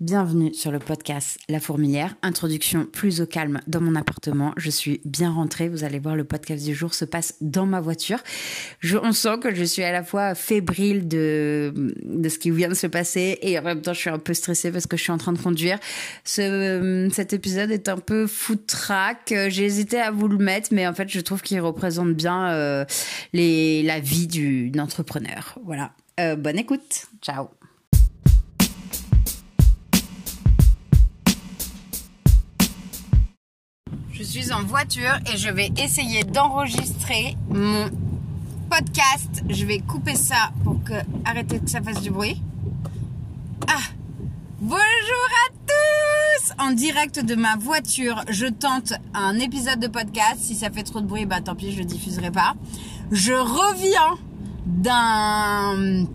Bienvenue sur le podcast La Fourmilière, introduction plus au calme dans mon appartement. Je suis bien rentrée, vous allez voir le podcast du jour se passe dans ma voiture. On sent que je suis à la fois fébrile de, de ce qui vient de se passer et en même temps je suis un peu stressée parce que je suis en train de conduire. Ce, cet épisode est un peu foutraque, j'ai hésité à vous le mettre mais en fait je trouve qu'il représente bien euh, les, la vie d'une entrepreneur. Voilà. Euh, bonne écoute, ciao suis en voiture et je vais essayer d'enregistrer mon podcast. Je vais couper ça pour que arrêter que ça fasse du bruit. Ah Bonjour à tous En direct de ma voiture, je tente un épisode de podcast. Si ça fait trop de bruit, bah tant pis, je le diffuserai pas. Je reviens d'un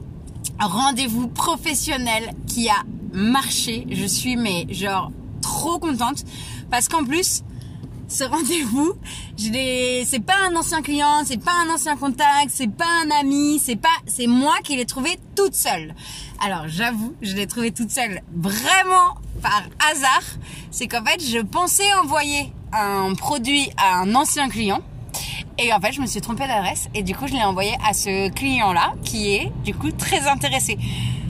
rendez-vous professionnel qui a marché. Je suis mais genre trop contente parce qu'en plus ce rendez-vous, je l'ai, c'est pas un ancien client, c'est pas un ancien contact, c'est pas un ami, c'est pas, c'est moi qui l'ai trouvé toute seule. Alors j'avoue, je l'ai trouvé toute seule vraiment par hasard. C'est qu'en fait, je pensais envoyer un produit à un ancien client. Et en fait, je me suis trompée d'adresse et du coup, je l'ai envoyé à ce client-là qui est du coup très intéressé.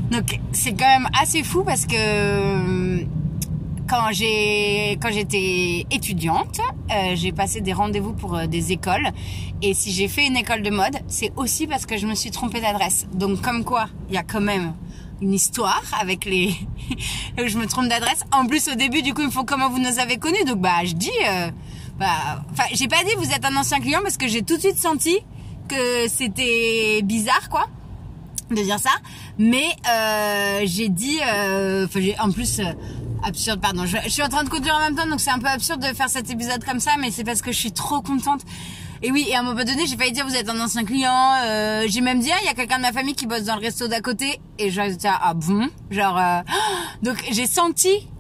Donc, c'est quand même assez fou parce que quand j'ai quand j'étais étudiante, euh, j'ai passé des rendez-vous pour euh, des écoles et si j'ai fait une école de mode, c'est aussi parce que je me suis trompée d'adresse. Donc comme quoi, il y a quand même une histoire avec les je me trompe d'adresse. En plus au début du coup, il me faut comment vous nous avez connus. Donc bah je dis euh, bah enfin, j'ai pas dit vous êtes un ancien client parce que j'ai tout de suite senti que c'était bizarre quoi de dire ça, mais euh, j'ai dit, euh, en plus, absurde, pardon. Je, je, suis en train de conduire en même temps, donc c'est un peu absurde de faire cet épisode comme ça, mais c'est parce que je suis trop contente. Et oui, et à un moment donné, j'ai failli dire vous êtes un ancien client. Euh, j'ai même dit ah, il y a quelqu'un de ma famille qui bosse dans le resto d'à côté, et je dit ah bon, genre euh, donc j'ai senti ah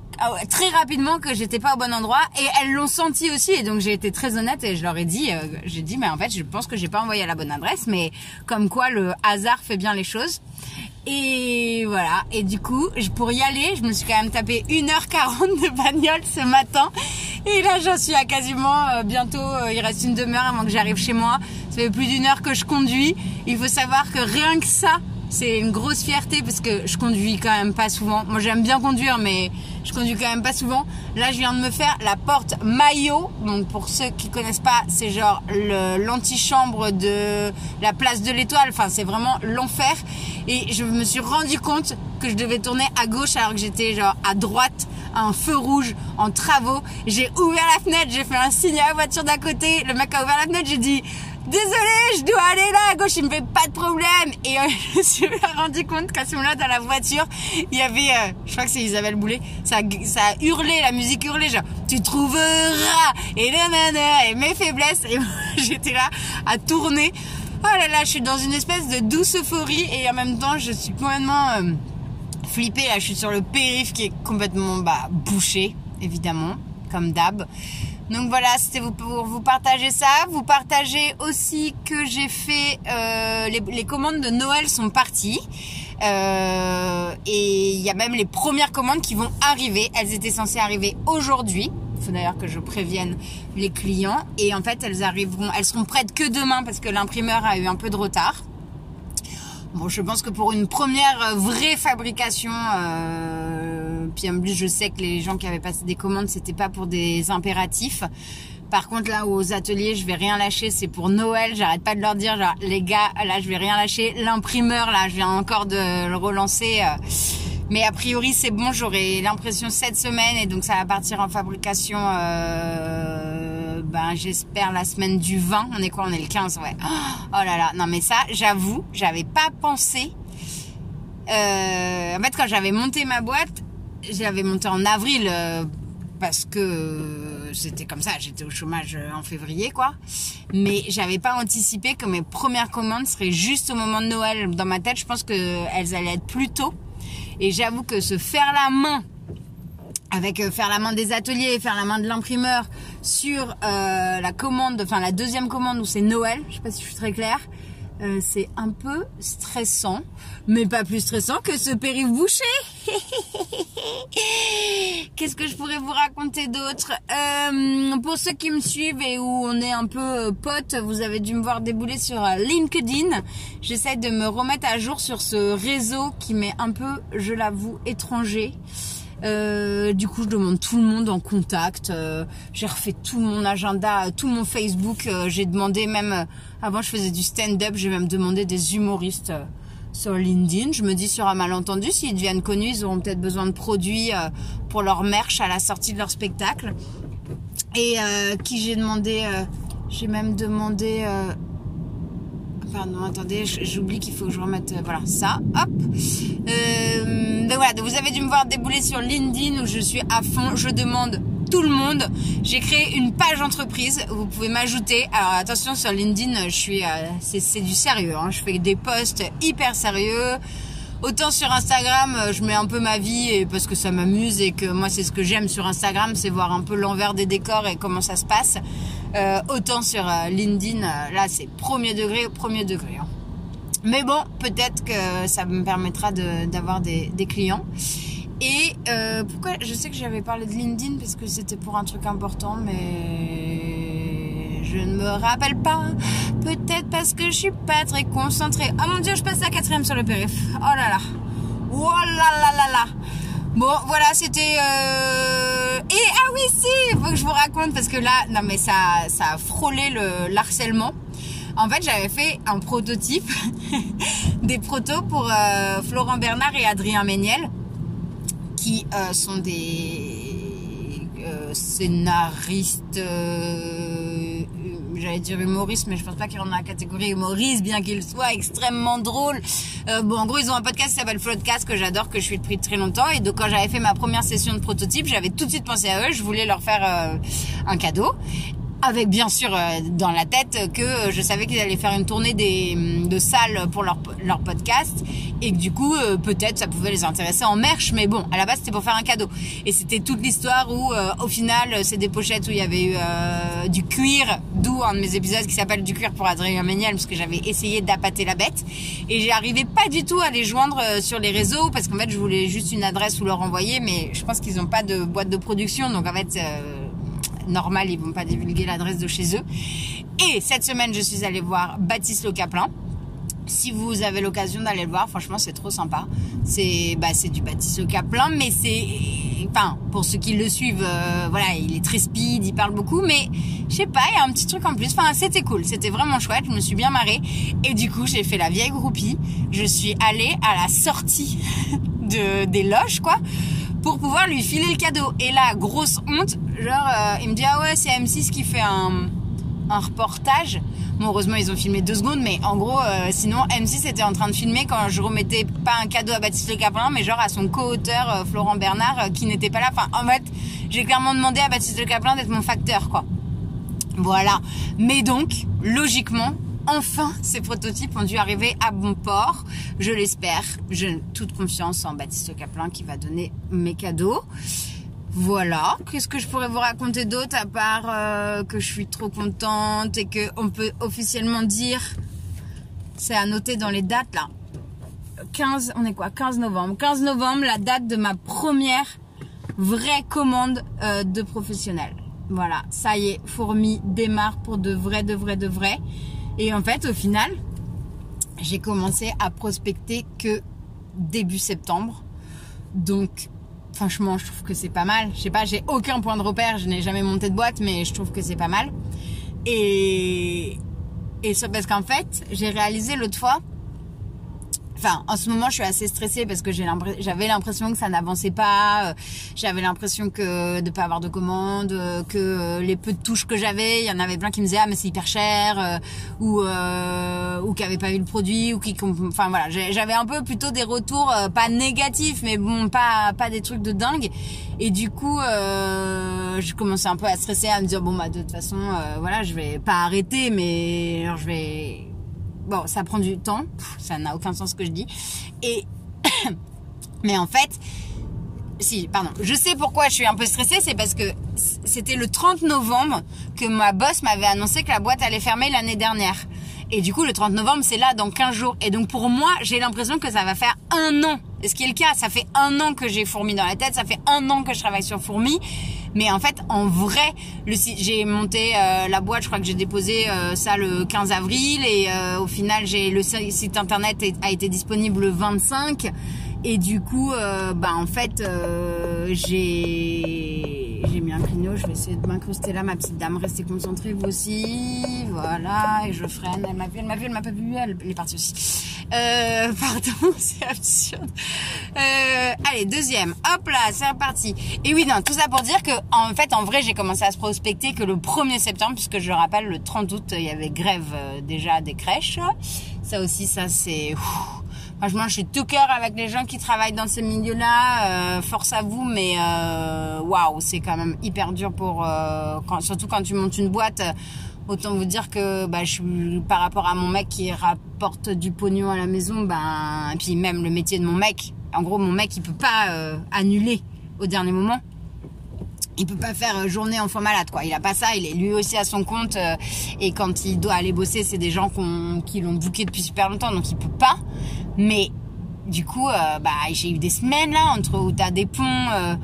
très rapidement que j'étais pas au bon endroit et elles l'ont senti aussi et donc j'ai été très honnête et je leur ai dit euh, j'ai dit mais en fait je pense que j'ai pas envoyé à la bonne adresse mais comme quoi le hasard fait bien les choses. Et voilà. Et du coup pour y aller je me suis quand même tapé 1h40 de bagnole ce matin. Et là j'en suis à quasiment euh, bientôt euh, il reste une demi-heure avant que j'arrive chez moi. Ça fait plus d'une heure que je conduis. Il faut savoir que rien que ça c'est une grosse fierté parce que je conduis quand même pas souvent. Moi j'aime bien conduire mais je conduis quand même pas souvent. Là je viens de me faire la porte maillot. Donc pour ceux qui connaissent pas, c'est genre l'antichambre de la place de l'étoile. Enfin c'est vraiment l'enfer. Et je me suis rendu compte que je devais tourner à gauche alors que j'étais genre à droite un feu rouge en travaux. J'ai ouvert la fenêtre, j'ai fait un signe à la voiture d'à côté. Le mec a ouvert la fenêtre, j'ai dit désolé, je dois aller là à gauche, il me fait pas de problème. Et euh, je me suis rendu compte qu'à ce moment-là, dans la voiture, il y avait, euh, je crois que c'est Isabelle Boulet, ça, ça a hurlé, la musique hurlait, genre, tu trouveras, et nanana, et mes faiblesses. Et j'étais là à tourner. Oh là là, je suis dans une espèce de douce euphorie et en même temps, je suis complètement euh, flippée. Là, je suis sur le périph' qui est complètement bah, bouché, évidemment, comme d'hab. Donc voilà, c'était pour vous partager ça. Vous partagez aussi que j'ai fait euh, les, commandes de Noël sont parties. Euh, et il y a même les premières commandes qui vont arriver. Elles étaient censées arriver aujourd'hui. Il faut d'ailleurs que je prévienne les clients. Et en fait, elles arriveront, elles seront prêtes que demain parce que l'imprimeur a eu un peu de retard. Bon, je pense que pour une première vraie fabrication, euh, puis en plus je sais que les gens qui avaient passé des commandes, c'était pas pour des impératifs. Par contre, là, aux ateliers, je vais rien lâcher. C'est pour Noël. J'arrête pas de leur dire, genre, les gars, là, je vais rien lâcher. L'imprimeur, là, je viens encore de le relancer. Euh, mais a priori, c'est bon. J'aurai l'impression cette semaine et donc ça va partir en fabrication. Euh, ben, j'espère la semaine du 20. On est quoi? On est le 15, ouais. Oh là là. Non, mais ça, j'avoue, j'avais pas pensé. Euh, en fait, quand j'avais monté ma boîte, j'avais monté en avril euh, parce que c'était comme ça. J'étais au chômage en février, quoi. Mais j'avais pas anticipé que mes premières commandes seraient juste au moment de Noël. Dans ma tête, je pense que elles allaient être plus tôt. Et j'avoue que se faire la main avec euh, faire la main des ateliers, faire la main de l'imprimeur sur euh, la commande, enfin la deuxième commande où c'est Noël, je sais pas si je suis très claire, euh, c'est un peu stressant, mais pas plus stressant que ce périph' bouché. qu'est-ce que je pourrais vous raconter d'autre? Euh, Pour ceux qui me suivent et où on est un peu euh, potes, vous avez dû me voir débouler sur euh, LinkedIn. J'essaie de me remettre à jour sur ce réseau qui m'est un peu, je l'avoue, étranger. Euh, du coup, je demande tout le monde en contact. Euh, j'ai refait tout mon agenda, tout mon Facebook. Euh, j'ai demandé même, avant je faisais du stand-up, j'ai même demandé des humoristes sur LinkedIn. Je me dis sur un malentendu, s'ils deviennent connus, ils auront peut-être besoin de produits pour leur merch à la sortie de leur spectacle. Et qui j'ai demandé, j'ai même demandé pardon, attendez, j'oublie qu'il faut que je remette, euh, voilà, ça, hop. Euh, donc voilà, vous avez dû me voir débouler sur LinkedIn où je suis à fond, je demande tout le monde. J'ai créé une page entreprise, vous pouvez m'ajouter. Alors attention, sur LinkedIn, je suis, euh, c'est du sérieux, hein. je fais des posts hyper sérieux. Autant sur Instagram, je mets un peu ma vie et parce que ça m'amuse et que moi c'est ce que j'aime sur Instagram, c'est voir un peu l'envers des décors et comment ça se passe. Euh, autant sur euh, LinkedIn, euh, là c'est premier degré, premier degré. Hein. Mais bon, peut-être que ça me permettra d'avoir des, clients. Et pourquoi Je sais que j'avais parlé de LinkedIn parce que c'était pour un truc important, mais je ne me rappelle pas. Peut-être parce que je suis pas très concentrée. Oh mon dieu, je passe à quatrième sur le périph. Oh là là. Oh là là là là. Bon, voilà, c'était. Et ah oui, si, faut que je vous raconte parce que là, non mais ça, ça a frôlé le harcèlement. En fait, j'avais fait un prototype, des protos pour euh, Florent Bernard et Adrien Méniel, qui euh, sont des euh, scénaristes j'allais dire humoriste, mais je pense pas qu'il rentre dans la catégorie humoriste, bien qu'il soit extrêmement drôle. Euh, bon, en gros, ils ont un podcast qui s'appelle Floodcast que j'adore, que je suis depuis très longtemps. Et donc, quand j'avais fait ma première session de prototype, j'avais tout de suite pensé à eux. Je voulais leur faire euh, un cadeau avec bien sûr euh, dans la tête que euh, je savais qu'ils allaient faire une tournée des, mm, de salles pour leur, leur podcast et que du coup euh, peut-être ça pouvait les intéresser en merch mais bon à la base c'était pour faire un cadeau. Et c'était toute l'histoire où au final c'est des pochettes où il y avait eu du cuir d'où un de mes épisodes qui s'appelle du cuir pour Adrien Méniel parce que j'avais essayé d'appâter la bête. Et arrivé pas du tout à les joindre sur les réseaux parce qu'en fait je voulais juste une adresse où leur envoyer mais je pense qu'ils n'ont pas de boîte de production. Donc en fait normal, ils vont pas divulguer l'adresse de chez eux. Et cette semaine, je suis allée voir Baptiste Le Caplin. Si vous avez l'occasion d'aller le voir, franchement, c'est trop sympa. C'est bah, c'est du Baptiste Le mais c'est enfin pour ceux qui le suivent, euh, voilà, il est très speed, il parle beaucoup, mais je sais pas, il y a un petit truc en plus. Enfin, c'était cool, c'était vraiment chouette. Je me suis bien marrée et du coup, j'ai fait la vieille groupie. Je suis allée à la sortie de des loges, quoi pour pouvoir lui filer le cadeau. Et là, grosse honte, genre, euh, il me dit, ah ouais, c'est M6 qui fait un, un reportage. Bon, heureusement, ils ont filmé deux secondes, mais en gros, euh, sinon, M6 était en train de filmer quand je remettais pas un cadeau à Baptiste Le Caplin, mais genre à son co-auteur, euh, Florent Bernard, qui n'était pas là. Enfin, en fait, j'ai clairement demandé à Baptiste Le Caplin d'être mon facteur, quoi. Voilà. Mais donc, logiquement, enfin, ces prototypes ont dû arriver à bon port. Je l'espère. J'ai toute confiance en Baptiste Caplin qui va donner mes cadeaux. Voilà. Qu'est-ce que je pourrais vous raconter d'autre à part euh, que je suis trop contente et que on peut officiellement dire, c'est à noter dans les dates là. 15, on est quoi? 15 novembre. 15 novembre, la date de ma première vraie commande euh, de professionnel. Voilà, ça y est, Fourmi démarre pour de vrai, de vrai, de vrai. Et en fait, au final, j'ai commencé à prospecter que début septembre. Donc, franchement, je trouve que c'est pas mal. Je sais pas, j'ai aucun point de repère, je n'ai jamais monté de boîte, mais je trouve que c'est pas mal. Et, et ça parce qu'en fait, j'ai réalisé l'autre fois, Enfin, en ce moment, je suis assez stressée parce que j'avais l'impression que ça n'avançait pas. Euh, j'avais l'impression que de pas avoir de commandes, euh, que euh, les peu de touches que j'avais, il y en avait plein qui me disaient ah mais c'est hyper cher ou ou qui n'avaient pas vu le produit ou qui, enfin voilà, j'avais un peu plutôt des retours pas négatifs, mais bon pas pas des trucs de dingue. Et du coup, je commençais un peu à stresser, à me dire bon bah de toute façon, voilà, je vais pas arrêter, mais je vais bon, ça prend du temps, ça n'a aucun sens ce que je dis. Et mais en fait, si, pardon, je sais pourquoi je suis un peu stressée, c'est parce que c'était le 30 novembre que ma boss m'avait annoncé que la boîte allait fermer l'année dernière. Et du coup, le 30 novembre, c'est là dans 15 jours. Et donc pour moi, j'ai l'impression que ça va faire un an. Ce qui est le cas, ça fait un an que j'ai Fourmi dans la tête, ça fait un an que je travaille sur Fourmi. Mais en fait, en vrai, j'ai monté euh, la boîte, je crois que j'ai déposé euh, ça le 15 avril et euh, au final, j'ai le site internet a été disponible le 25 et du coup, bah en fait, j'ai j'ai je vais essayer de m'incruster là, ma petite dame, restez concentrée vous aussi, voilà, et je freine, elle m'a vu, elle m'a vu, elle m'a pas vu, elle, est partie aussi. Euh, pardon, c'est absurde. Euh, allez, deuxième, hop là, c'est reparti. Et oui, non, tout ça pour dire que, en fait, en vrai, j'ai commencé à se prospecter que le 1er septembre, puisque je rappelle, le 30 août, il y avait grève euh, déjà des crèches. Ça aussi, ça c'est... Franchement, je suis tout cœur avec les gens qui travaillent dans ces milieux-là. Euh, force à vous, mais euh, waouh, c'est quand même hyper dur pour, euh, quand, surtout quand tu montes une boîte. Autant vous dire que bah, je, par rapport à mon mec qui rapporte du pognon à la maison, ben, et puis même le métier de mon mec. En gros, mon mec, il peut pas annuler au dernier moment il peut pas faire journée enfant malade quoi. Il a pas ça, il est lui aussi à son compte et quand il doit aller bosser, c'est des gens qui l'ont bouqué depuis super longtemps donc il peut pas. Mais du coup, euh, bah, j'ai eu des semaines là entre où t'as des ponts, euh,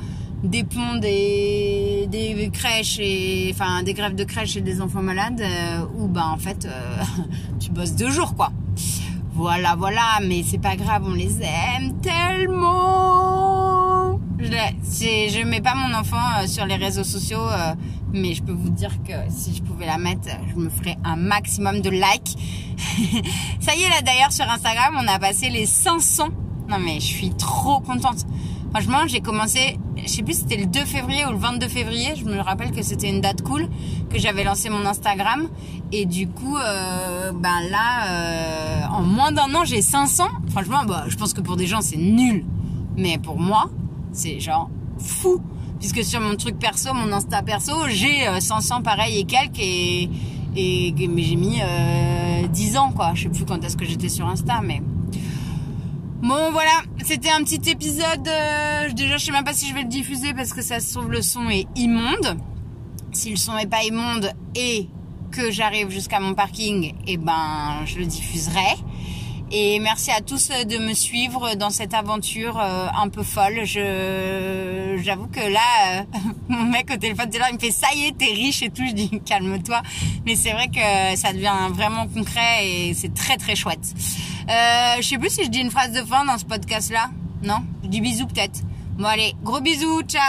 des ponts, des, des crèches et enfin des grèves de crèches et des enfants malades, euh, où bah en fait tu bosses deux jours quoi. Voilà, voilà, mais c'est pas grave, on les aime tellement. Je, je mets pas mon enfant sur les réseaux sociaux mais je peux vous dire que si je pouvais la mettre, je me ferais un maximum de likes. Ça y est, là d'ailleurs sur Instagram, on a passé les 500. Non mais je suis trop contente. Franchement, j'ai commencé, je sais plus si c'était le 2 février ou le 22 février, je me rappelle que c'était une date cool, que j'avais lancé mon Instagram. Et du coup, euh, ben là, euh, en moins d'un an, j'ai 500. Franchement, bah, je pense que pour des gens, c'est nul. Mais pour moi, c'est genre fou puisque sur mon truc perso, mon Insta perso, j'ai 500 euh, pareil et quelques et, et mais j'ai mis euh, 10 ans quoi. Je sais plus quand est-ce que j'étais sur Insta, mais bon voilà, c'était un petit épisode. Euh, déjà, je sais même pas si je vais le diffuser parce que ça se trouve le son est immonde. Si le son est pas immonde et que j'arrive jusqu'à mon parking, eh ben je le diffuserai. Et merci à tous de me suivre dans cette aventure euh, un peu folle. Je, j'avoue que là, euh, mon mec au téléphone, là, il me fait ça y est, t'es riche et tout. Je dis calme-toi. Mais c'est vrai que ça devient vraiment concret et c'est très très chouette. Euh, je sais plus si je dis une phrase de fin dans ce podcast-là. Non? Je dis bisous peut-être. Bon allez, gros bisous, ciao